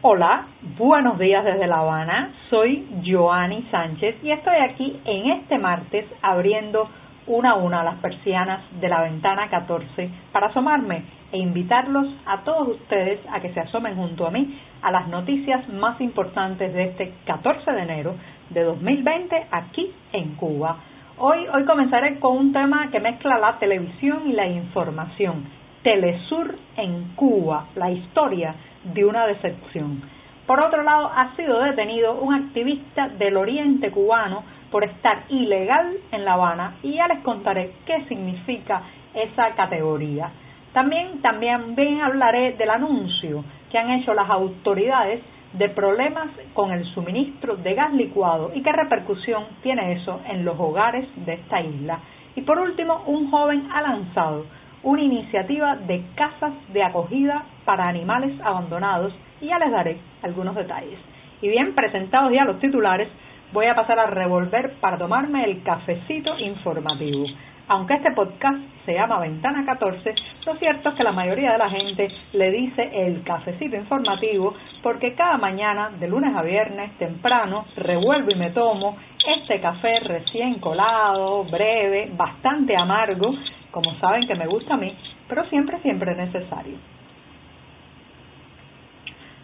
Hola, buenos días desde La Habana. Soy Joanny Sánchez y estoy aquí en este martes abriendo una a una las persianas de la ventana 14 para asomarme e invitarlos a todos ustedes a que se asomen junto a mí a las noticias más importantes de este 14 de enero de 2020 aquí en Cuba. Hoy, hoy comenzaré con un tema que mezcla la televisión y la información. Telesur en Cuba, la historia de una decepción. Por otro lado, ha sido detenido un activista del oriente cubano por estar ilegal en La Habana y ya les contaré qué significa esa categoría. También, también bien hablaré del anuncio que han hecho las autoridades de problemas con el suministro de gas licuado y qué repercusión tiene eso en los hogares de esta isla. Y por último, un joven ha lanzado una iniciativa de casas de acogida para animales abandonados y ya les daré algunos detalles. Y bien, presentados ya los titulares, voy a pasar a revolver para tomarme el cafecito informativo. Aunque este podcast se llama Ventana 14, lo cierto es que la mayoría de la gente le dice el cafecito informativo porque cada mañana, de lunes a viernes, temprano, revuelvo y me tomo este café recién colado, breve, bastante amargo, como saben que me gusta a mí, pero siempre, siempre necesario.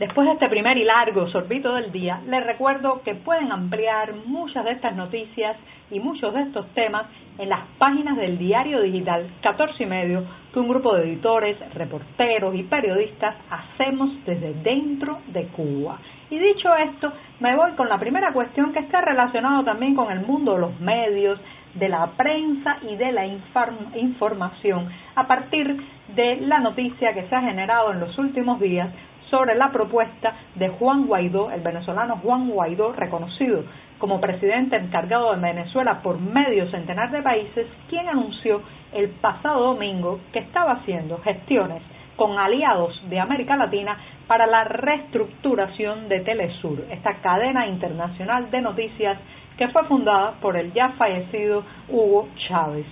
Después de este primer y largo sorbito del día, les recuerdo que pueden ampliar muchas de estas noticias y muchos de estos temas en las páginas del diario digital 14 y medio que un grupo de editores, reporteros y periodistas hacemos desde dentro de Cuba. Y dicho esto, me voy con la primera cuestión que está relacionado también con el mundo de los medios, de la prensa y de la información a partir de la noticia que se ha generado en los últimos días sobre la propuesta de Juan Guaidó, el venezolano Juan Guaidó, reconocido como presidente encargado de Venezuela por medio centenar de países, quien anunció el pasado domingo que estaba haciendo gestiones con aliados de América Latina para la reestructuración de Telesur, esta cadena internacional de noticias que fue fundada por el ya fallecido Hugo Chávez.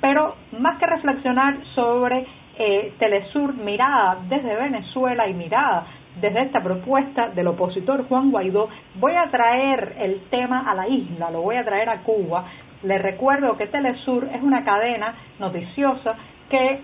Pero más que reflexionar sobre eh, Telesur mirada desde Venezuela y mirada desde esta propuesta del opositor Juan Guaidó, voy a traer el tema a la isla, lo voy a traer a Cuba. Les recuerdo que Telesur es una cadena noticiosa que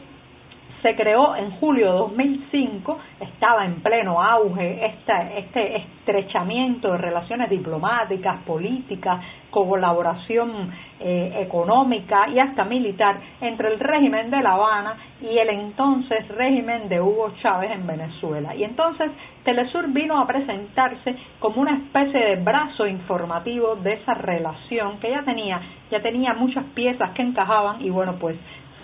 se creó en julio de 2005, estaba en pleno auge este, estrechamiento de relaciones diplomáticas, políticas, colaboración eh, económica y hasta militar entre el régimen de La Habana y el entonces régimen de Hugo Chávez en Venezuela. Y entonces Telesur vino a presentarse como una especie de brazo informativo de esa relación que ya tenía, ya tenía muchas piezas que encajaban y bueno, pues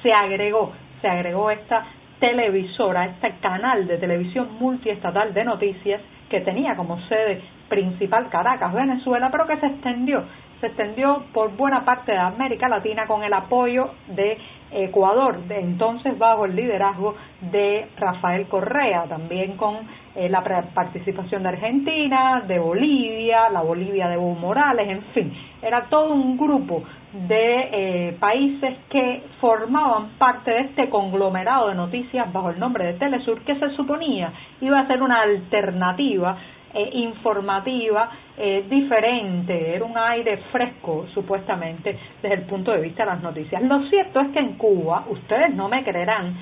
se agregó se agregó esta televisora, este canal de televisión multiestatal de noticias que tenía como sede principal Caracas, Venezuela, pero que se extendió, se extendió por buena parte de América Latina con el apoyo de Ecuador, entonces bajo el liderazgo de Rafael Correa, también con eh, la participación de Argentina, de Bolivia, la Bolivia de Evo Morales, en fin, era todo un grupo de eh, países que formaban parte de este conglomerado de noticias bajo el nombre de Telesur que se suponía iba a ser una alternativa eh, informativa eh, diferente, era un aire fresco supuestamente desde el punto de vista de las noticias. Lo cierto es que en Cuba, ustedes no me creerán,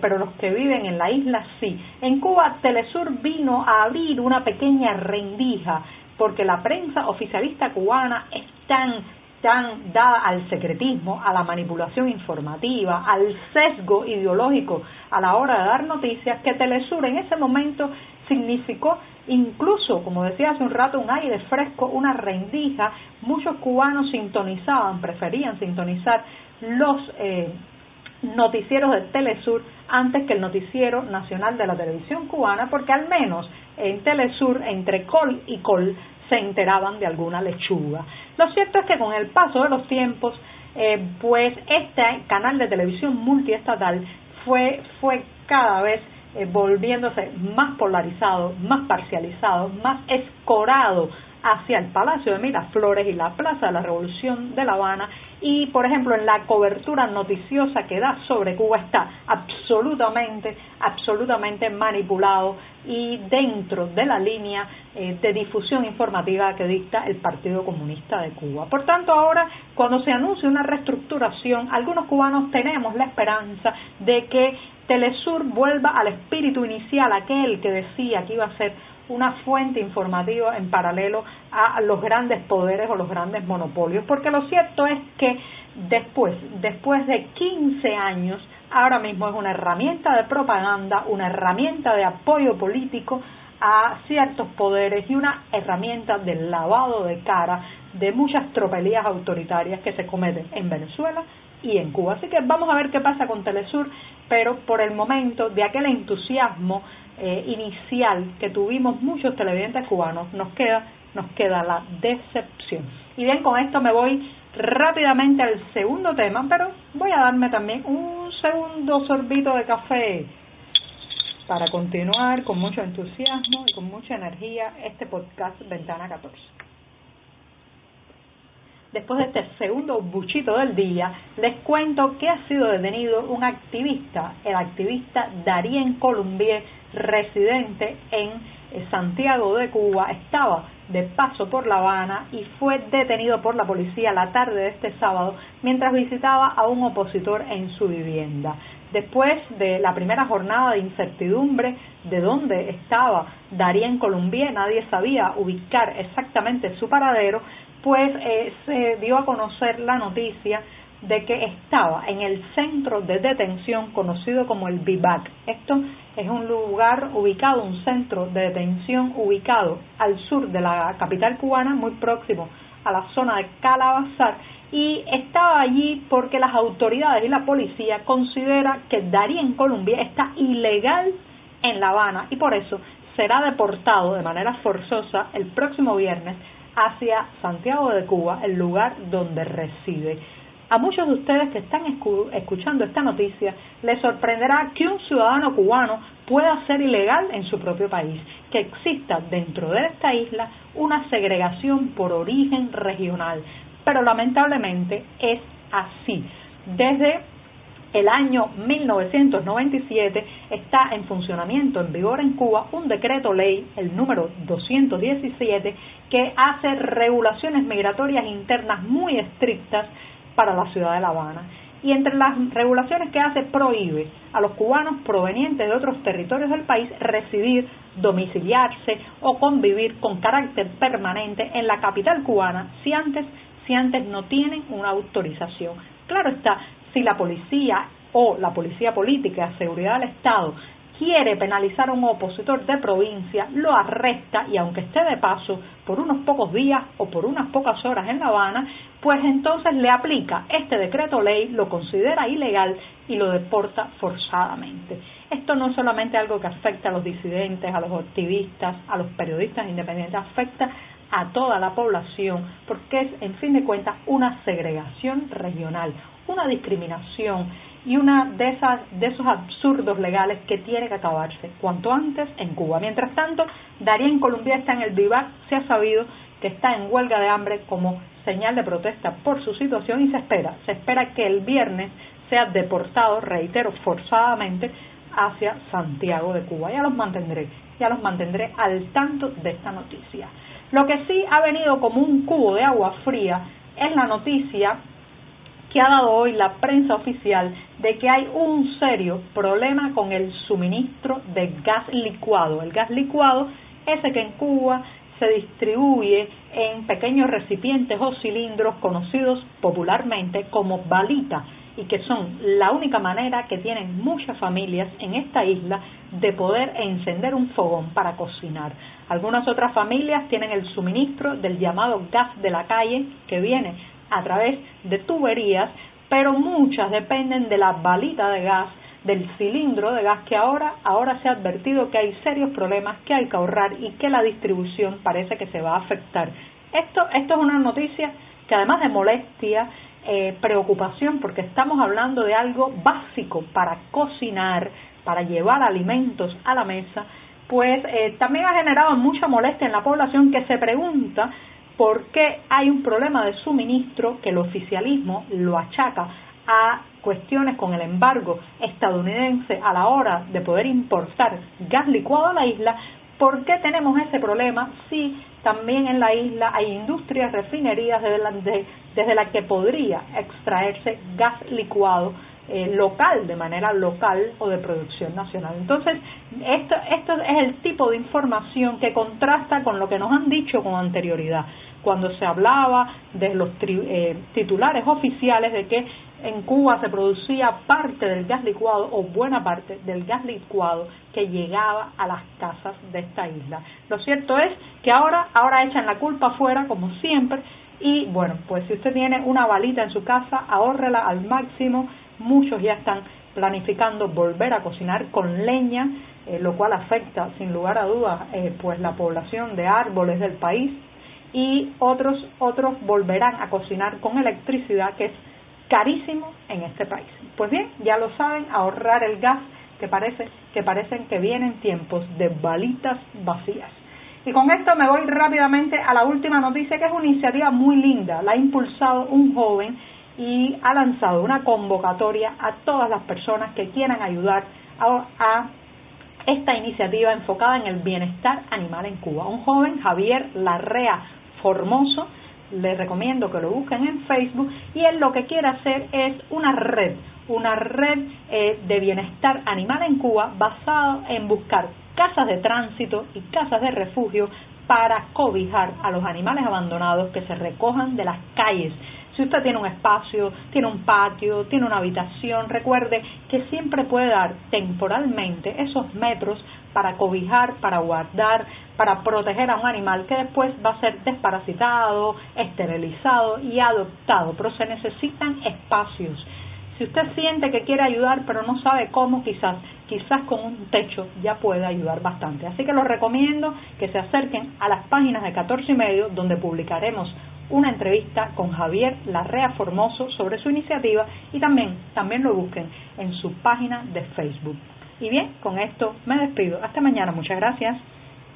pero los que viven en la isla sí, en Cuba Telesur vino a abrir una pequeña rendija porque la prensa oficialista cubana es tan tan dada al secretismo, a la manipulación informativa, al sesgo ideológico a la hora de dar noticias, que Telesur en ese momento significó incluso, como decía hace un rato, un aire fresco, una rendija. Muchos cubanos sintonizaban, preferían sintonizar los eh, noticieros de Telesur antes que el noticiero nacional de la televisión cubana, porque al menos en Telesur, entre col y col, se enteraban de alguna lechuga. Lo cierto es que con el paso de los tiempos, eh, pues este canal de televisión multiestatal fue, fue cada vez eh, volviéndose más polarizado, más parcializado, más escorado hacia el Palacio de Miraflores y la Plaza de la Revolución de La Habana y, por ejemplo, en la cobertura noticiosa que da sobre Cuba está absolutamente, absolutamente manipulado y dentro de la línea eh, de difusión informativa que dicta el Partido Comunista de Cuba. Por tanto, ahora, cuando se anuncia una reestructuración, algunos cubanos tenemos la esperanza de que Telesur vuelva al espíritu inicial, aquel que decía que iba a ser una fuente informativa en paralelo a los grandes poderes o los grandes monopolios, porque lo cierto es que después, después de 15 años, ahora mismo es una herramienta de propaganda, una herramienta de apoyo político a ciertos poderes y una herramienta de lavado de cara de muchas tropelías autoritarias que se cometen en Venezuela y en Cuba. Así que vamos a ver qué pasa con Telesur, pero por el momento de aquel entusiasmo eh, inicial que tuvimos muchos televidentes cubanos, nos queda, nos queda la decepción. Y bien, con esto me voy rápidamente al segundo tema, pero voy a darme también un segundo sorbito de café para continuar con mucho entusiasmo y con mucha energía este podcast Ventana 14. Después de este segundo buchito del día, les cuento que ha sido detenido un activista, el activista Darien Colombier, residente en eh, Santiago de Cuba, estaba de paso por La Habana y fue detenido por la policía la tarde de este sábado mientras visitaba a un opositor en su vivienda. Después de la primera jornada de incertidumbre de dónde estaba Darien Colombier, nadie sabía ubicar exactamente su paradero, pues eh, se dio a conocer la noticia de que estaba en el centro de detención conocido como el Bivac. Esto es un lugar ubicado, un centro de detención ubicado al sur de la capital cubana, muy próximo a la zona de Calabazar, y estaba allí porque las autoridades y la policía considera que Darien Colombia está ilegal en La Habana y por eso será deportado de manera forzosa el próximo viernes hacia Santiago de Cuba, el lugar donde reside. A muchos de ustedes que están escuchando esta noticia les sorprenderá que un ciudadano cubano pueda ser ilegal en su propio país, que exista dentro de esta isla una segregación por origen regional. Pero lamentablemente es así. Desde el año 1997 está en funcionamiento, en vigor en Cuba, un decreto ley, el número 217, que hace regulaciones migratorias internas muy estrictas para la ciudad de La Habana. Y entre las regulaciones que hace, prohíbe a los cubanos provenientes de otros territorios del país residir, domiciliarse o convivir con carácter permanente en la capital cubana si antes, si antes no tienen una autorización. Claro está, si la policía o la policía política, seguridad del Estado, quiere penalizar a un opositor de provincia, lo arresta y aunque esté de paso por unos pocos días o por unas pocas horas en La Habana, pues entonces le aplica este decreto ley, lo considera ilegal y lo deporta forzadamente. Esto no es solamente algo que afecta a los disidentes, a los activistas, a los periodistas independientes, afecta a toda la población porque es, en fin de cuentas, una segregación regional, una discriminación y una de, esas, de esos absurdos legales que tiene que acabarse cuanto antes en Cuba. Mientras tanto, Darien Colombia está en el Vivac, se ha sabido que está en huelga de hambre como señal de protesta por su situación y se espera, se espera que el viernes sea deportado, reitero, forzadamente hacia Santiago de Cuba. Ya los mantendré, ya los mantendré al tanto de esta noticia. Lo que sí ha venido como un cubo de agua fría es la noticia que ha dado hoy la prensa oficial de que hay un serio problema con el suministro de gas licuado. El gas licuado, ese que en Cuba se distribuye en pequeños recipientes o cilindros conocidos popularmente como balita y que son la única manera que tienen muchas familias en esta isla de poder encender un fogón para cocinar. Algunas otras familias tienen el suministro del llamado gas de la calle que viene a través de tuberías, pero muchas dependen de la balita de gas, del cilindro de gas que ahora, ahora se ha advertido que hay serios problemas, que hay que ahorrar y que la distribución parece que se va a afectar. Esto, esto es una noticia que además de molestia, eh, preocupación, porque estamos hablando de algo básico para cocinar, para llevar alimentos a la mesa, pues eh, también ha generado mucha molestia en la población que se pregunta por qué hay un problema de suministro que el oficialismo lo achaca a cuestiones con el embargo estadounidense a la hora de poder importar gas licuado a la isla, ¿por qué tenemos ese problema si también en la isla hay industrias, refinerías desde las desde la que podría extraerse gas licuado eh, local, de manera local o de producción nacional. Entonces, esto, esto es el tipo de información que contrasta con lo que nos han dicho con anterioridad, cuando se hablaba de los eh, titulares oficiales de que en Cuba se producía parte del gas licuado o buena parte del gas licuado que llegaba a las casas de esta isla. Lo cierto es que ahora, ahora echan la culpa afuera, como siempre, y bueno, pues si usted tiene una balita en su casa, ahórrela al máximo, muchos ya están planificando volver a cocinar con leña, eh, lo cual afecta sin lugar a dudas eh, pues la población de árboles del país y otros otros volverán a cocinar con electricidad que es carísimo en este país. Pues bien, ya lo saben, ahorrar el gas que parece que parecen que vienen tiempos de balitas vacías. Y con esto me voy rápidamente a la última noticia que es una iniciativa muy linda, la ha impulsado un joven y ha lanzado una convocatoria a todas las personas que quieran ayudar a, esta iniciativa enfocada en el bienestar animal en Cuba. Un joven, Javier Larrea Formoso, les recomiendo que lo busquen en Facebook y él lo que quiere hacer es una red, una red eh, de bienestar animal en Cuba basado en buscar casas de tránsito y casas de refugio para cobijar a los animales abandonados que se recojan de las calles si usted tiene un espacio, tiene un patio, tiene una habitación, recuerde que siempre puede dar temporalmente esos metros para cobijar, para guardar, para proteger a un animal que después va a ser desparasitado, esterilizado y adoptado. Pero se necesitan espacios. Si usted siente que quiere ayudar pero no sabe cómo, quizás, quizás con un techo ya puede ayudar bastante. Así que los recomiendo que se acerquen a las páginas de 14 y medio donde publicaremos una entrevista con Javier Larrea Formoso sobre su iniciativa y también, también lo busquen en su página de Facebook. Y bien, con esto me despido. Hasta mañana. Muchas gracias.